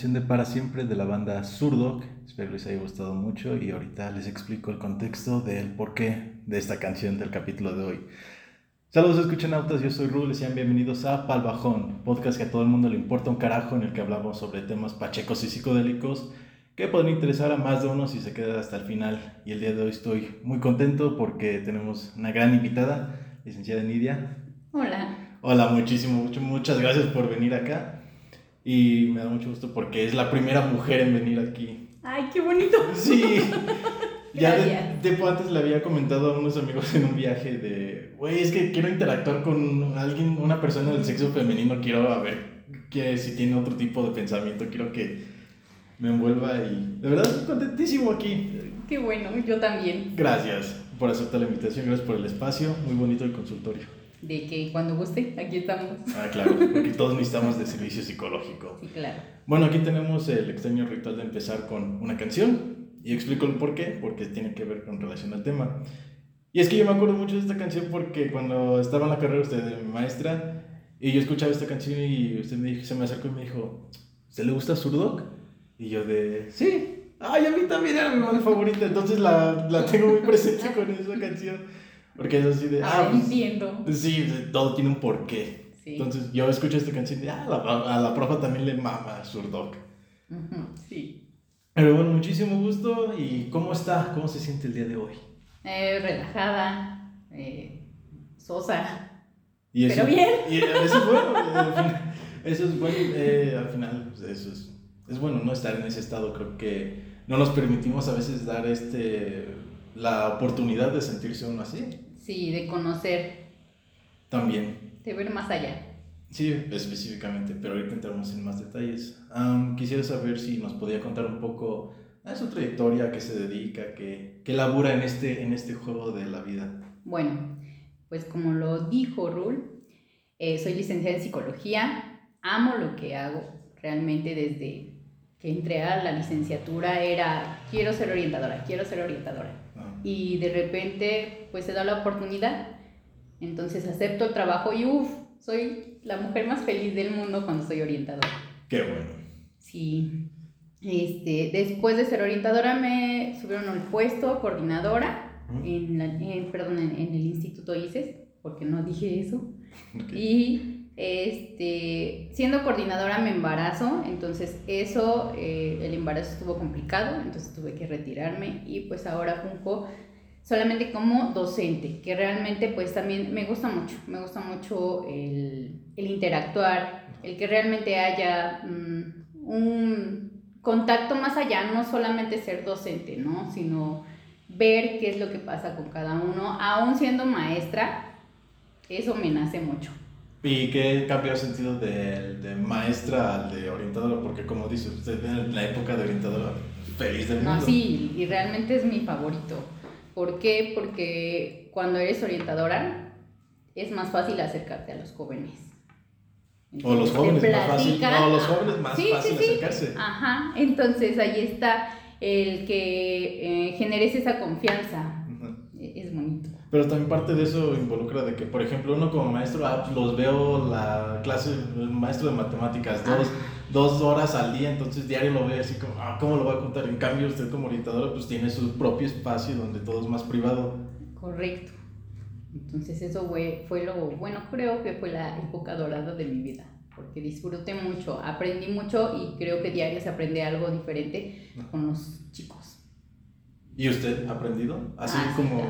Canción de Para Siempre de la banda Zurdok. Espero les haya gustado mucho y ahorita les explico el contexto del porqué de esta canción del capítulo de hoy. Saludos, escuchen autos, yo soy Rul y sean bienvenidos a Pal Bajón, podcast que a todo el mundo le importa un carajo en el que hablamos sobre temas pachecos y psicodélicos que pueden interesar a más de uno si se queda hasta el final. Y el día de hoy estoy muy contento porque tenemos una gran invitada, licenciada Nidia. Hola. Hola, muchísimo, mucho, muchas gracias por venir acá. Y me da mucho gusto porque es la primera mujer en venir aquí. Ay, qué bonito. Sí. Ya de, tiempo antes le había comentado a unos amigos en un viaje de, güey, es que quiero interactuar con alguien, una persona del sexo femenino, quiero a ver que si tiene otro tipo de pensamiento, quiero que me envuelva y de verdad estoy contentísimo aquí. Qué bueno, yo también. Gracias por aceptar la invitación, gracias por el espacio, muy bonito el consultorio. De que cuando guste, aquí estamos. Ah, claro, porque todos necesitamos de servicio psicológico. Sí, claro. Bueno, aquí tenemos el extraño ritual de empezar con una canción y explico el por qué, porque tiene que ver con relación al tema. Y es que yo me acuerdo mucho de esta canción porque cuando estaba en la carrera usted de mi maestra y yo escuchaba esta canción y usted me dijo, se me acercó y me dijo, ¿usted le gusta Surdoc? Y yo de, sí, ay, a mí también era mi banda favorita, entonces la, la tengo muy presente con esa canción. Porque es así de, ah, pues, entiendo. sí, todo tiene un porqué. Sí. Entonces yo escucho esta canción y ah, a la, a la profa también le mama Surdoc. Ujú, sí. Pero bueno, muchísimo gusto. ¿Y cómo está? ¿Cómo se siente el día de hoy? Eh, relajada, eh, sosa. Y Pero bien. Y eso es bueno. final- Eso es bueno. eh, al final, pues, eso es, es bueno no estar en ese estado. Creo que no nos permitimos a veces dar este la oportunidad de sentirse uno así. Sí, de conocer, También. de ver más allá. Sí, específicamente, pero ahorita entramos en más detalles. Am, quisiera saber si nos podía contar un poco a su trayectoria, a qué se dedica, qué, qué labura en este, en este juego de la vida. Bueno, pues como lo dijo Rul, eh, soy licenciada en psicología, amo lo que hago, realmente desde que entré a la licenciatura era, quiero ser orientadora, quiero ser orientadora. Ah, Y de repente, pues se da la oportunidad, entonces acepto el trabajo y uff, soy la mujer más feliz del mundo cuando soy orientadora. qué bueno. Sí. Este, después de ser orientadora me subieron al puesto coordinadora en, la- en- perdón, en, en el Instituto ICES, porque no dije eso. Y este, siendo coordinadora me embarazo, entonces eso, eh, el embarazo estuvo complicado, entonces tuve que retirarme y pues ahora funjo solamente como docente, que realmente pues también me gusta mucho, me gusta mucho el, el interactuar, el que realmente haya mm, un contacto más allá, no solamente ser docente, ¿no? Sino ver qué es lo que pasa con cada uno, aún siendo maestra, eso me nace mucho. ¿Y qué cambió el sentido de, de maestra al de orientadora? Porque como dice usted, en la época de orientadora, feliz del mundo. No, sí, y realmente es mi favorito. ¿Por qué? Porque cuando eres orientadora es más fácil acercarte a los jóvenes. O los jóvenes más fácil. No, los jóvenes más Sí, sí, fácil sí. acercarse. Ajá, entonces ahí está el que eh, generes esa confianza. Ujú. E- Es bonito. Pero también parte de eso involucra de que, por ejemplo, uno como maestro, ah, pues los veo la clase, el maestro de matemáticas, dos, dos horas al día, entonces diario lo veo así como, ah, ¿cómo lo voy a contar? En cambio, usted como orientadora, pues tiene su propio espacio donde todo es más privado. Correcto. Entonces eso fue, fue lo bueno, creo que fue la época dorada de mi vida, porque disfruté mucho, aprendí mucho y creo que diario se aprende algo diferente con los chicos. ¿Y usted ha aprendido? Así Ah, sí, como,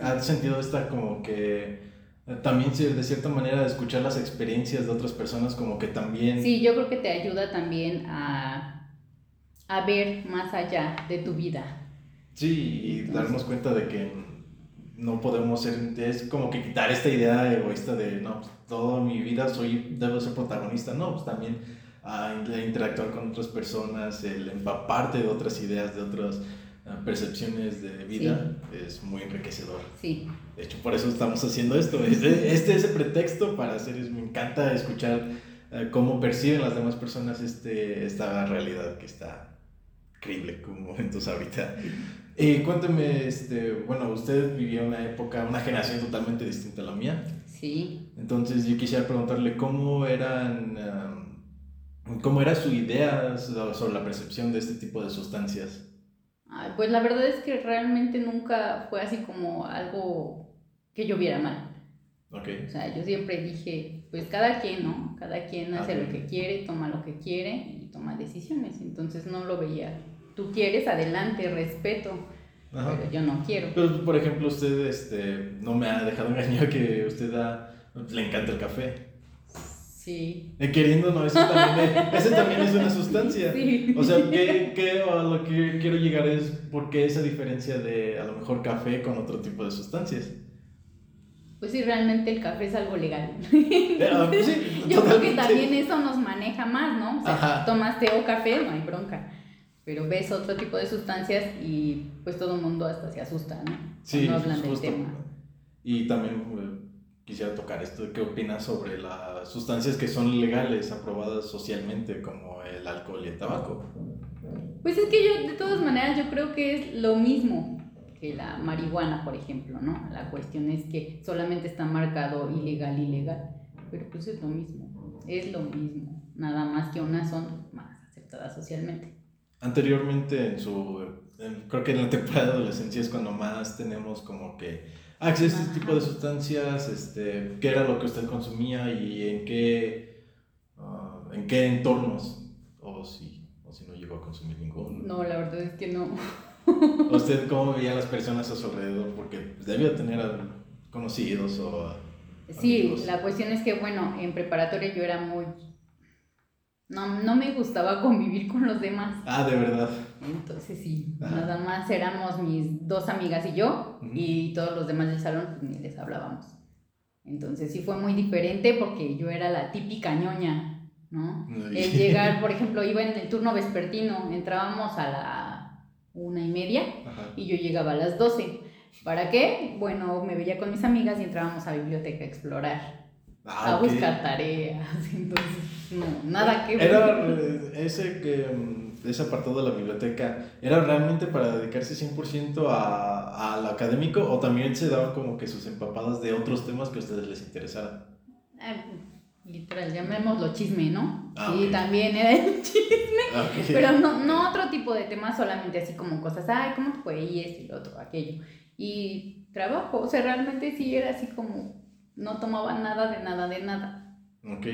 ha, ha sentido esta como que, eh, también de cierta manera, de escuchar las experiencias de otras personas, como que también... Sí, yo creo que te ayuda también a, a ver más allá de tu vida. Sí, y Entonces- darnos cuenta de que no podemos ser, es como que quitar esta idea egoísta de, no, pues, toda mi vida soy, debo ser protagonista, no, pues también ah, el interactuar con otras personas, el empaparte de otras ideas, de otras ah, percepciones de vida, es muy enriquecedor. Sí, De hecho, por eso estamos haciendo esto. Este, este es el pretexto para hacer, es- me encanta escuchar eh, cómo perciben las demás personas este, esta realidad que está increíble como momentos ahorita. Y cuénteme, este, bueno, usted vivió una época, una generación totalmente distinta a la mía. sí. Entonces yo quisiera preguntarle cómo eran, um, cómo era su idea so- sobre la percepción de este tipo de sustancias. Ay, pues la verdad es que realmente nunca fue así como algo que yo viera mal. ¿Ok? O sea, yo siempre dije, pues cada quien, ¿no? Cada quien hace Ok. lo que quiere, toma lo que quiere y toma decisiones. Entonces no lo veía. Tú quieres, adelante, respeto, Ajá. pero yo no quiero. Pero, por ejemplo, usted este, no me ha dejado engañar que usted le encanta el café. Sí. Queriendo, no, eso también, es- ese también es una sustancia. Sí. O sea, ¿qué, qué, a lo que quiero llegar es por qué esa diferencia de a lo mejor café con otro tipo de sustancias. Pues sí, realmente el café es algo legal. Pero, pues sí, Yo creo que también eso nos maneja más, ¿no? O sea, Ajá. tomas té o café, no hay bronca. Pero ves otro tipo de sustancias y pues todo el mundo hasta se asusta, ¿no? Sí, Cuando hablan del tema. Y también, eh, quisiera tocar esto. ¿Qué opinas sobre las sustancias que son legales, aprobadas socialmente, como el alcohol y el tabaco? Pues es que yo, de todas maneras, yo creo que es lo mismo que la marihuana, por ejemplo, ¿no? La cuestión es que solamente está marcado ilegal, ilegal, pero pues es lo mismo, es lo mismo, nada más que unas son más aceptadas socialmente. Anteriormente, en su, en- creo que en la temporada de adolescencia es cuando más tenemos como que acceso a este tipo de sustancias, este, qué era lo que usted consumía y en qué, ah, en qué entornos, o si, o si no llegó a consumir ninguno. No, la verdad es que no. ¿Usted cómo veía a las personas a su alrededor? Porque debió tener conocidos o... a- Sí, amigos. la cuestión es que, bueno, en preparatoria yo era muy... No, no me gustaba convivir con los demás. Ah, de verdad. Entonces sí, Ajá. nada más éramos mis dos amigas y yo y todos los demás del salón pues, ni les hablábamos. Entonces sí fue muy diferente porque yo era la típica ñoña, ¿no? El llegar, por ejemplo, iba en el turno vespertino, entrábamos a la una y media Ajá. y yo llegaba a las 12. ¿Para qué? Bueno, me veía con mis amigas y entrábamos a biblioteca a explorar, Ah, a ok. buscar tareas. Entonces, no, nada que ver. Era eh, ese que mm, ese apartado de la biblioteca, ¿era realmente para dedicarse 100% a, al académico o también se daban como que sus empapadas de otros temas que a ustedes les interesaran? Ah, literal, llamémoslo chisme, ¿no? Ah, sí, ok. también era el chisme. Ah, ok. Pero no, no otro tipo de temas, solamente así como cosas, ay, ¿cómo te fue? Y esto y lo otro, aquello. Y trabajo, o sea, realmente sí era así como, no tomaba nada de nada de nada. Ok,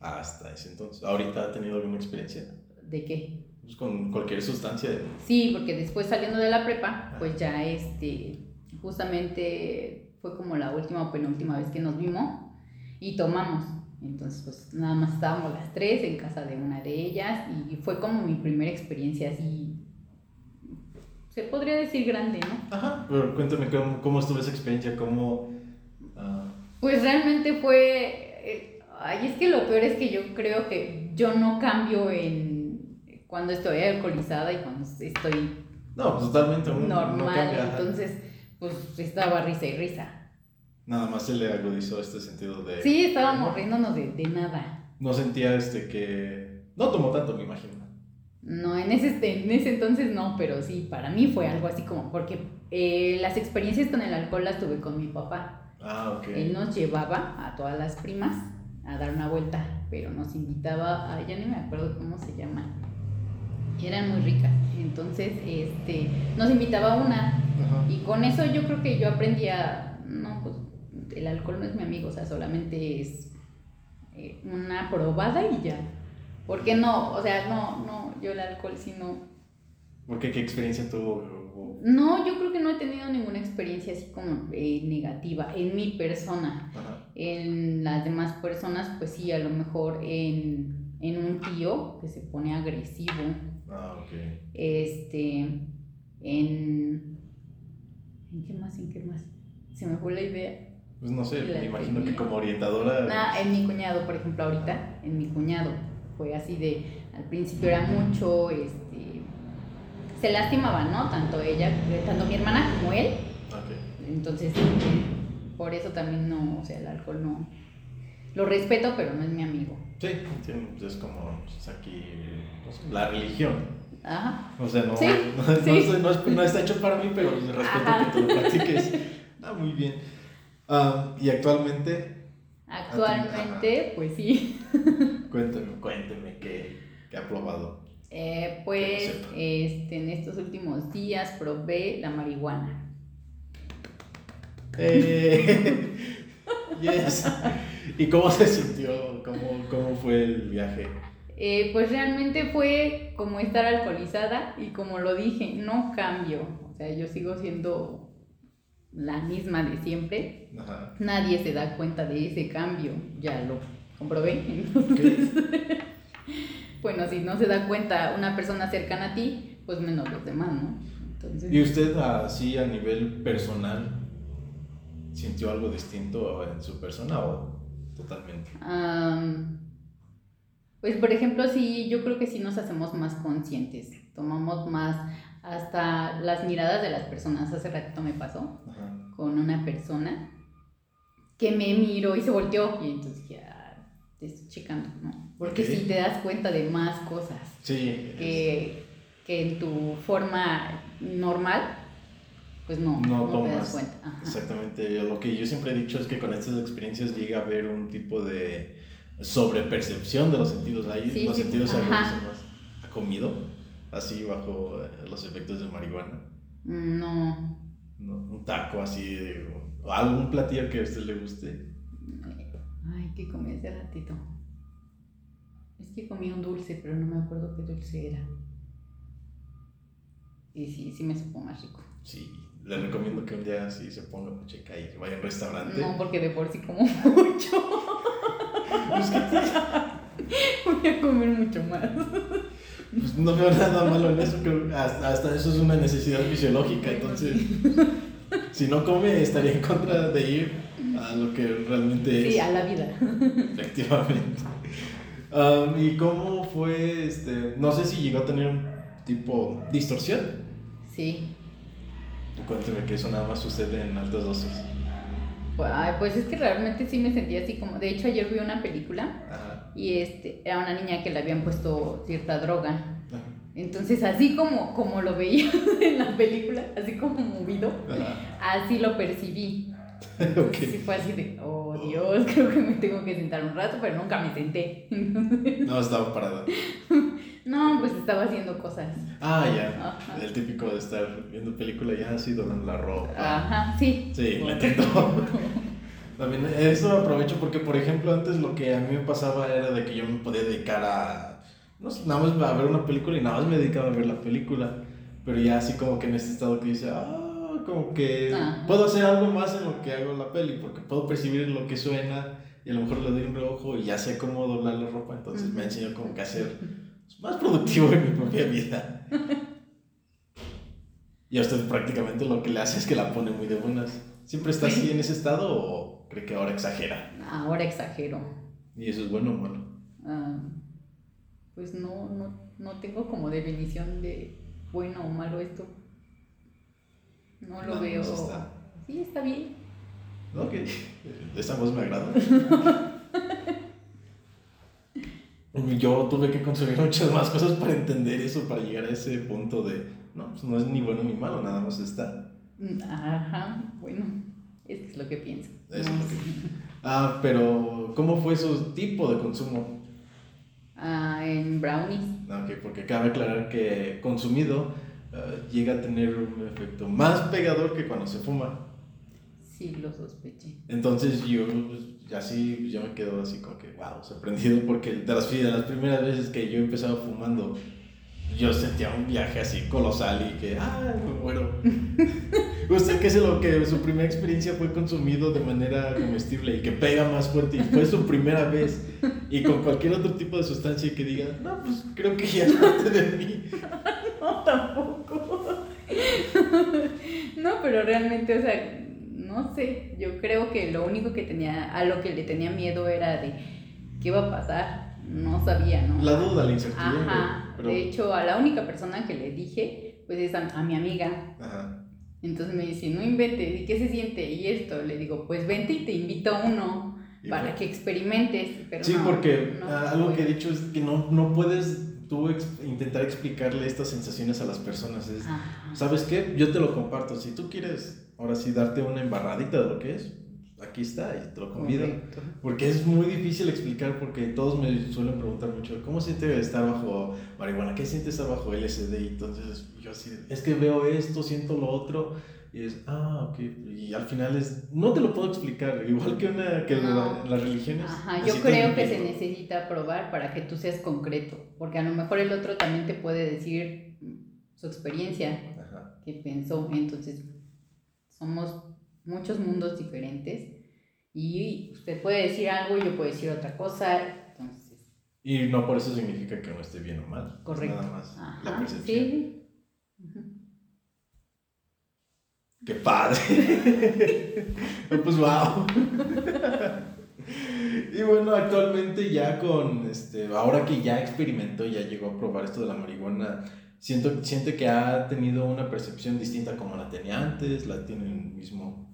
hasta ese entonces. ¿Ahorita ha tenido alguna experiencia? ¿De qué? Pues con cualquier sustancia. Sí, porque después saliendo de la prepa, pues ya este, justamente fue como la última o penúltima vez que nos vimos y tomamos. Entonces, pues nada más estábamos las tres en casa de una de ellas y fue como mi primera experiencia así, se podría decir grande, ¿no? Ajá. Pero cuéntame cómo, cómo estuvo esa experiencia, cómo... Pues realmente fue, eh, ay, es que lo peor es que yo creo que yo no cambio en cuando estoy alcoholizada y cuando estoy no, pues totalmente. uno no normal, ajá. entonces pues estaba risa y risa. Nada más se le agudizó este sentido de... Sí, estábamos riéndonos de, de nada. No sentía este que... No tomó tanto, me imagino. No, en ese, en ese entonces no, pero sí, para mí fue algo así como, porque eh, las experiencias con el alcohol las tuve con mi papá. Ah, ok. Él nos llevaba a todas las primas a dar una vuelta, pero nos invitaba a, ya ni me acuerdo cómo se llama, eran muy ricas. Entonces, este, nos invitaba a una, Ajá. y con eso yo creo que yo aprendí a, no, pues el alcohol no es mi amigo, o sea, solamente es eh, una probada y ya. ¿Por qué no? O sea, no, no, yo el alcohol sí no. ¿Por qué? ¿Qué experiencia tuvo? No, yo creo que no he tenido ninguna experiencia así como eh, negativa en mi persona. Ajá. En las demás personas, pues sí, a lo mejor en, en un tío que se pone agresivo, Ah, ok. este, en... ¿En qué más? ¿En qué más? Se me fue la idea. Pues no sé, La me imagino que como orientadora... Ah, en mi cuñado, por ejemplo, ahorita, en mi cuñado, fue así de, al principio era mucho, este, se lastimaban, ¿no? Tanto ella, tanto mi hermana como él, Ok. entonces, eh, por eso también no, o sea, el alcohol no, lo respeto, pero no es mi amigo. Sí, entiendo. pues, Es como pues, aquí no sé, la religión. Ajá. O sea, no, Sí, no, no sí. es- no es- no está hecho para mí, pero respeto Ajá. que tú lo practiques. Ah, muy bien. Ah, y actualmente, Actualmente, pues sí. cuénteme, cuénteme qué, qué ha probado. Eh, pues, este, en estos últimos días probé la marihuana. Eh, yes. ¿Y cómo se sintió? ¿Cómo, cómo fue el viaje? Eh, pues realmente fue como estar alcoholizada y como lo dije, no cambio. O sea, yo sigo siendo la misma de siempre. Ajá. Nadie se da cuenta de ese cambio. Ya lo comprobé. Ok. bueno, si no se da cuenta una persona cercana a ti, pues menos los demás, ¿no? Entonces, ¿Y usted así a nivel personal sintió algo distinto en su persona o totalmente? pues por ejemplo, sí, yo creo que sí nos hacemos más conscientes. Tomamos más hasta las miradas de las personas. Hace ratito me pasó. Ajá. con una persona que me miró y se volteó. Y entonces ya te estoy checando, ¿no? Porque Ok. si te das cuenta de más cosas Sí. que, que en tu forma normal, pues no, No no, te das tomas. cuenta. Ajá. Exactamente. Lo que yo siempre he dicho es que con estas experiencias llega a haber un tipo de sobrepercepción de los sentidos. Ahí Sí, los sí, sentidos se más. ¿Ha comido? Así bajo eh, los efectos de marihuana. Mm, No, ¿no? Un taco así, de- o algún platillo que a usted le guste. Ay, ¿qué comí hace ratito? Es que comí un dulce, pero no me acuerdo qué dulce era. Y sí, sí me supo más rico. Sí, le recomiendo que un día así se ponga checa y que vaya a un restaurante. No, porque de por sí como mucho. Pues. Voy a comer mucho más. Pues, no veo nada malo en eso, creo hasta, hasta eso es una necesidad fisiológica, entonces si no come estaría en contra de ir a lo que realmente es. Sí, a la vida. Efectivamente. Um, ¿Y cómo fue, este, no sé si llegó a tener un tipo distorsión? Sí. Cuénteme que eso nada más sucede en altas dosis. Pues, ay, pues es que realmente sí me sentía así como. De hecho, ayer vi una película Ajá. y este, era una niña que le habían puesto cierta droga. Ajá. Entonces, así como, como lo veía en la película, así como movido, Ajá. así lo percibí. Ok. Sí, fue así de, oh Dios, creo que me tengo que sentar un rato, pero nunca me senté. No, estaba parada. No, pues estaba haciendo cosas. Ah, ya. Ajá. El típico de estar viendo película ya así doblando la ropa. Ajá, sí. Sí, Bueno. entiendo. También eso aprovecho porque, por ejemplo, antes lo que a mí me pasaba era de que yo me podía dedicar a, no sé, nada más a ver una película y nada más me dedicaba a ver la película. Pero ya así como que en este estado que dice, ah, como que puedo hacer algo más en lo que hago la peli, porque puedo percibir lo que suena y a lo mejor le doy un reojo y ya sé cómo doblar la ropa, entonces me enseñó como que a ser más productivo en mi propia vida. Y a usted prácticamente lo que le hace es que la pone muy de buenas. ¿Siempre está así en ese estado o cree que ahora exagera? Ahora exagero. ¿Y eso es bueno o malo? Ah, pues no, no, no tengo como definición de bueno o malo esto. No lo veo. está. Sí, está bien. Ok, esa voz me agrada. Yo tuve que consumir muchas más cosas para entender eso, para llegar a ese punto de, no, pues no es ni bueno ni malo, nada más está. Ajá, bueno, es lo que pienso. Eso es No lo que-. Ah, pero ¿cómo fue su tipo de consumo? Ah, en brownies. Ok, porque cabe aclarar que consumido eh, llega a tener un efecto más pegador que cuando se fuma. Sí, lo sospeché. Entonces yo pues, así yo me quedo así como que wow, sorprendido porque de las, de las primeras veces que yo empezaba fumando yo sentía un viaje así colosal y que ah, me muero. Usted que es lo que su primera experiencia fue consumido de manera comestible y que pega más fuerte y fue su primera vez y con cualquier otro tipo de sustancia que diga, no, pues creo que ya es parte de mí. No, tampoco. Pero realmente, o sea, no sé. Yo creo que lo único que tenía, a lo que le tenía miedo era de qué iba a pasar. No sabía, ¿no? La duda, la incertidumbre. Ajá. pero- De hecho, a la única persona que le dije, pues es a, a mi amiga. Ajá. Entonces me dice, no inventes, ¿y qué se siente? Y esto, le digo, pues vente y te invito a uno para que experimentes. Pero Sí, no, porque no algo que he dicho es que no, no puedes tú ex- intentar explicarle estas sensaciones a las personas. Es, Ajá. ¿Sabes qué? Yo te lo comparto. Si tú quieres, ahora sí, darte una embarradita de lo que es, aquí está y te lo convido. Correcto. Porque es muy difícil explicar porque todos me suelen preguntar mucho, ¿cómo siente estar bajo marihuana? ¿Qué siente estar bajo LSD? Y entonces yo así, es que veo esto, siento lo otro. Y es, ah, ok. Y al final es, no te lo puedo explicar. Igual que, una, que No. la- las religiones. Ajá, yo creo que se necesita probar para que tú seas concreto, porque a lo mejor el otro también te puede decir su experiencia Ajá. que pensó, entonces somos muchos mundos diferentes y usted puede decir algo y yo puedo decir otra cosa, entonces, Y no por eso significa que no esté bien o mal. es correcto. Nada más la Ajá, percepción. sí. Ujú. ¡Qué padre! Pues wow. y bueno, actualmente ya con este, ahora que ya experimentó, ya llegó a probar esto de la marihuana, siento, siente que ha tenido una percepción distinta como la tenía antes, la tiene el mismo.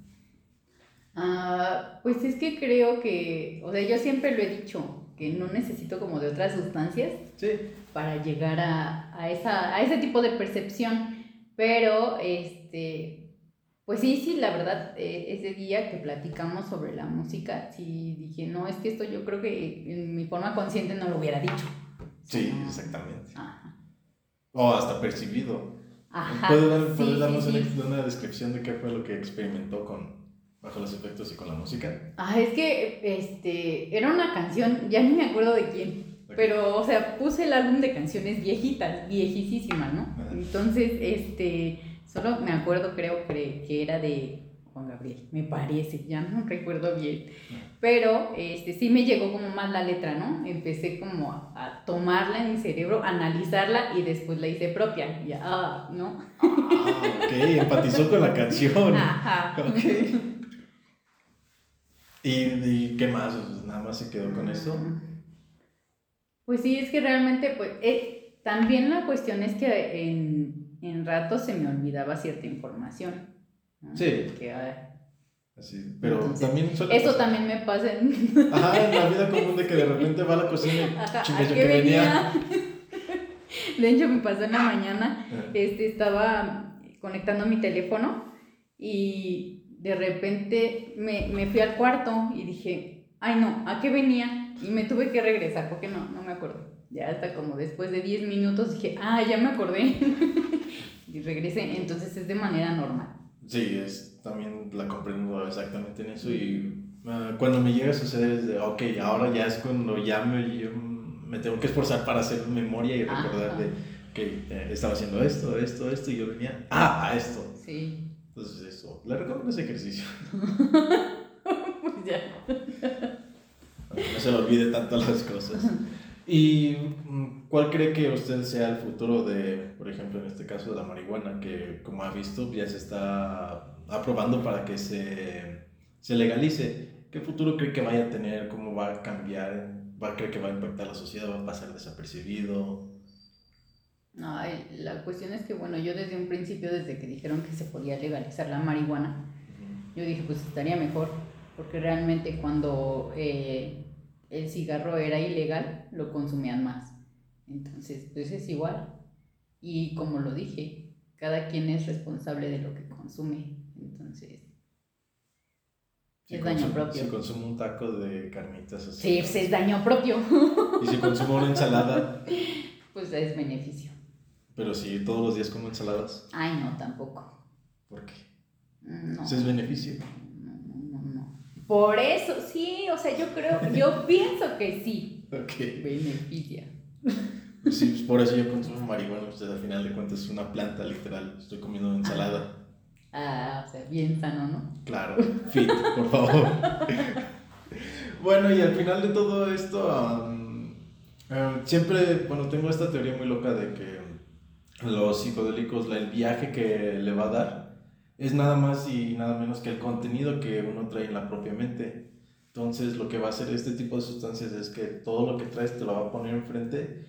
Ah, pues es que creo que, o sea, yo siempre lo he dicho, que no necesito como de otras sustancias Sí. para llegar a, a, esa, a ese tipo de percepción. Pero, este, pues sí, sí, la verdad, eh, ese día que platicamos sobre la música, sí dije, no, es que esto yo creo que en mi forma consciente no lo hubiera dicho. Sí, No. exactamente. Ajá. O hasta percibido. Ajá. ¿Puede, dar- sí, puede sí, darnos sí. Una, una descripción de qué fue lo que experimentó con bajo los efectos y con la música? Ah, es que este era una canción, ya ni me acuerdo de quién, pero o sea, puse el álbum de canciones viejitas, viejísimas, ¿no? Ajá. Entonces, este, solo me acuerdo, creo que, que era de Juan Gabriel, me parece, ya no recuerdo bien, pero este sí me llegó como más la letra, ¿no? Empecé como a, a tomarla en mi cerebro, analizarla y después la hice propia, ya, ah, ¿no? Ah, ok, empatizó con la canción. Ajá. Ok. ¿Y, y qué más? ¿Nada más se quedó con eso? Pues sí, es que realmente, pues, eh, también la cuestión es que en, en ratos se me olvidaba cierta información. ¿no? Sí. Que, Así, pero Entonces, también suele eso pasar. también me pasa en... Ajá, en la vida común de que de repente va a la cocina y Ajá, ¿a que venía. venía? De hecho, me pasó en la mañana, Ajá. este, estaba conectando mi teléfono y de repente me, me fui al cuarto y dije, ay no, ¿a qué venía? Y me tuve que regresar porque no, no me acuerdo. Ya hasta como después de 10 minutos dije, ah, ya me acordé. y regresé, entonces es de manera normal. Sí, es, también la comprendo exactamente en eso y ah, cuando me llega a suceder es de, ok, ahora ya es cuando ya me, yo me tengo que esforzar para hacer memoria y recordar Ajá. de que eh, estaba haciendo esto, esto, esto y yo venía, ah, a esto. Sí, Entonces eso, le recomiendo ese ejercicio. pues ya. no se le olvide tanto las cosas. ¿Y mm, cuál cree que usted sea el futuro de, por ejemplo, en este caso de la marihuana, que como ha visto ya se está aprobando para que se, se legalice? ¿Qué futuro cree que vaya a tener? ¿Cómo va a cambiar? ¿Va a creer que va a impactar la sociedad? ¿Va a pasar desapercibido? Ay, la cuestión es que, bueno, yo desde un principio, desde que dijeron que se podía legalizar la marihuana, yo dije, pues estaría mejor, porque realmente cuando eh, el cigarro era ilegal, lo consumían más. Entonces, pues es igual. Y como lo dije, cada quien es responsable de lo que consume. Entonces, es daño propio. Si consumo un taco de carnitas así. sí, pues es daño propio. Y si consumo una ensalada, pues es beneficio. pero si todos los días como ensaladas, Ay, no, tampoco. ¿por qué? No. Ese es beneficio. Por eso, sí, o sea, yo creo, yo pienso que sí. Ok. Beneficia. Sí, pues por eso yo consumo marihuana, pues al final de cuentas es una planta literal, estoy comiendo ensalada. Ah, o sea, bien sano, ¿no? Claro, fit, por favor. bueno, y al final de todo esto, am, am, siempre, bueno, tengo esta teoría muy loca de que los psicodélicos, el viaje que le va a dar, es nada más y nada menos que el contenido que uno trae en la propia mente. Entonces, lo que va a hacer este tipo de sustancias es que todo lo que traes te lo va a poner enfrente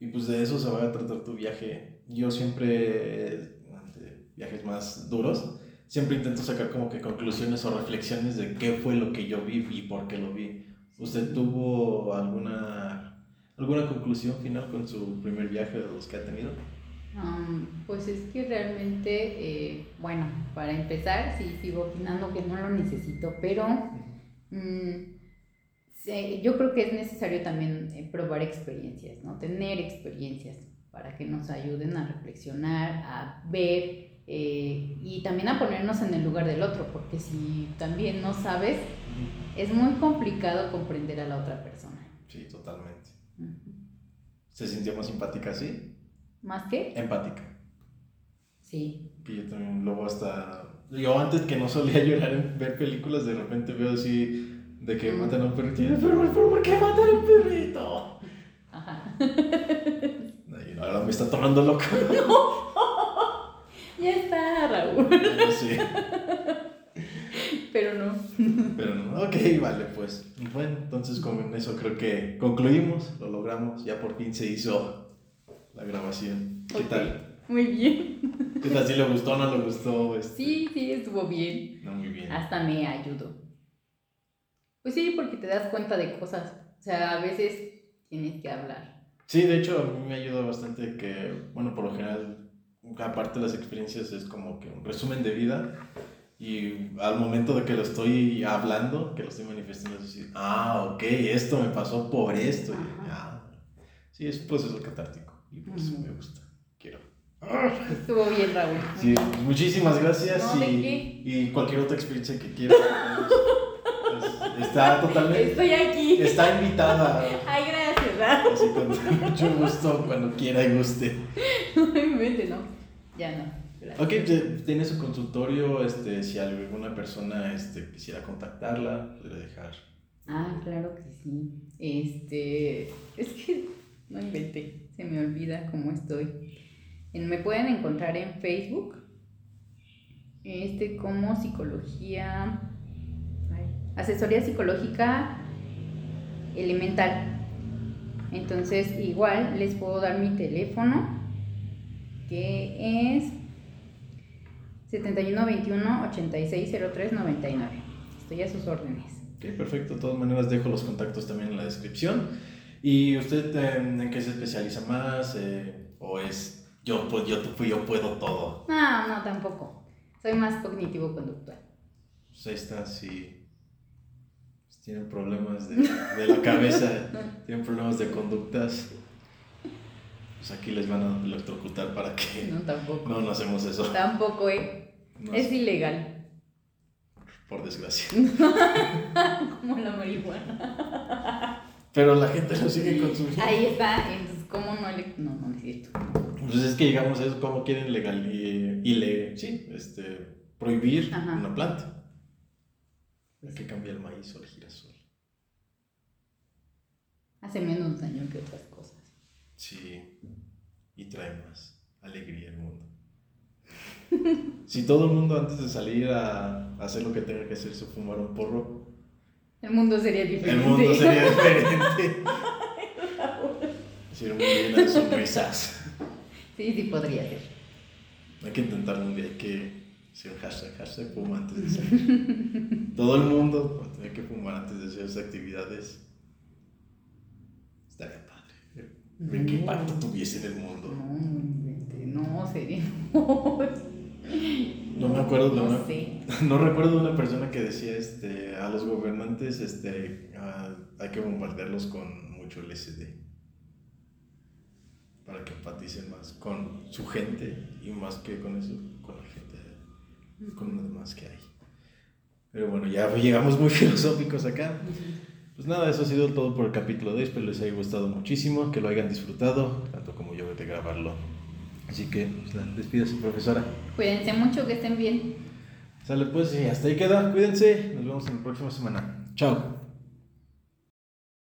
y pues de eso se va a tratar tu viaje. Yo siempre, ante viajes más duros, siempre intento sacar como que conclusiones o reflexiones de qué fue lo que yo vi y por qué lo vi. ¿Usted tuvo alguna, alguna conclusión final con su primer viaje de los que ha tenido? Am, pues es que realmente, eh, bueno, para empezar, sí sigo opinando que no lo necesito, pero mm, sí, yo creo que es necesario también eh, probar experiencias, ¿no? Tener experiencias para que nos ayuden a reflexionar, a ver eh, y también a ponernos en el lugar del otro, porque si también no sabes, es muy complicado comprender a la otra persona. Sí, totalmente. ¿Se sintió más simpática así? ¿Más que? Empática. Sí. Que yo también luego hasta... Yo antes que no solía llorar en ver películas, de repente veo así de que matan a un perrito. y yo, Pero, pero ¿por qué matan a un perrito? Ajá. Y ahora me está tomando loco. Ya está, Raúl. sí. Pero no. Pero no, ok, vale, pues. Bueno, entonces con eso creo que concluimos, lo logramos, ya por fin se hizo la grabación. ¿Qué Ok. tal? Muy bien. ¿Qué tal? ¿Si le gustó o no le gustó? Este, Sí, sí, estuvo bien. No, muy bien. Hasta me ayudó. Pues sí, porque te das cuenta de cosas. O sea, a veces tienes que hablar. Sí, de hecho, a mí me ayuda bastante que, bueno, por lo general, aparte de las experiencias, es como que un resumen de vida. Y al momento de que lo estoy hablando, que lo estoy manifestando, es decir, ah, ok, esto me pasó por esto. Y, ah, sí, es un proceso catártico. Y por eso me gusta. Quiero. Estuvo bien, Raúl. Sí, pues, muchísimas gracias. No, ¿de y, cualquier otra experiencia que quieras. pues, está totalmente. Estoy aquí. Está invitada. Ay, gracias, Raúl. Así con mucho gusto, cuando quiera y guste. No me inventes, no. Ya no. Ok, tiene su consultorio, este, si alguna persona este, quisiera contactarla, podría dejar. Ah, claro que sí. Este, es que no inventé, se me olvida cómo estoy. Me pueden encontrar en Facebook, este como psicología, asesoría psicológica elemental. Entonces, igual les puedo dar mi teléfono, que es 7121 8603 99. Estoy a sus órdenes. Ok, perfecto. De todas maneras, dejo los contactos también en la descripción. ¿Y usted eh, en qué se especializa más? eh, ¿O es yo, pues, yo, yo puedo todo? No, no, tampoco. Soy más cognitivo-conductual. Pues ahí está, si pues, tienen problemas de, de la cabeza, tienen problemas de conductas, pues aquí les van a electrocutar para que No, tampoco. no, no hacemos eso. Tampoco, ¿eh? No, Es ilegal. por desgracia. Como la marihuana. Pero la gente lo sigue consumiendo. Ahí está. Entonces, ¿cómo no le.? No, no es cierto. Pues es que llegamos a eso, ¿cómo quieren legal y, y le, sí, este, prohibir Ajá. una planta? Hay que cambiar el maíz o el girasol. Hace menos daño que otras cosas. Sí, y trae más alegría al mundo. si todo el mundo antes de salir a hacer lo que tenga que hacer se fumara un porro, El mundo sería el diferente. mundo sería diferente. Sería un mundo lleno de sonrisas. Sí, sí, podría ser. Hay que intentarlo un día, hay que hacer un hashtag, hashtag fuma antes de salir. Todo el mundo va a tener que fumar antes de hacer esas actividades. Estaría padre. Ver qué impacto tuviese en el mundo. No, no, sería. No me acuerdo de No una- sé. No recuerdo de una persona que decía este, a los gobernantes este, hay que bombardearlos con mucho LSD para que empaticen más con su gente y más que con eso, con la gente, con lo demás que hay. Pero bueno, ya llegamos muy filosóficos acá. Pues nada, eso ha sido todo por el capítulo de hoy. Espero les haya gustado muchísimo, que lo hayan disfrutado, tanto como yo de grabarlo. Así que, pues, despídase, profesora. Cuídense mucho, que estén bien. Sale pues y hasta ahí queda. Cuídense. Nos vemos en la próxima semana. Chao.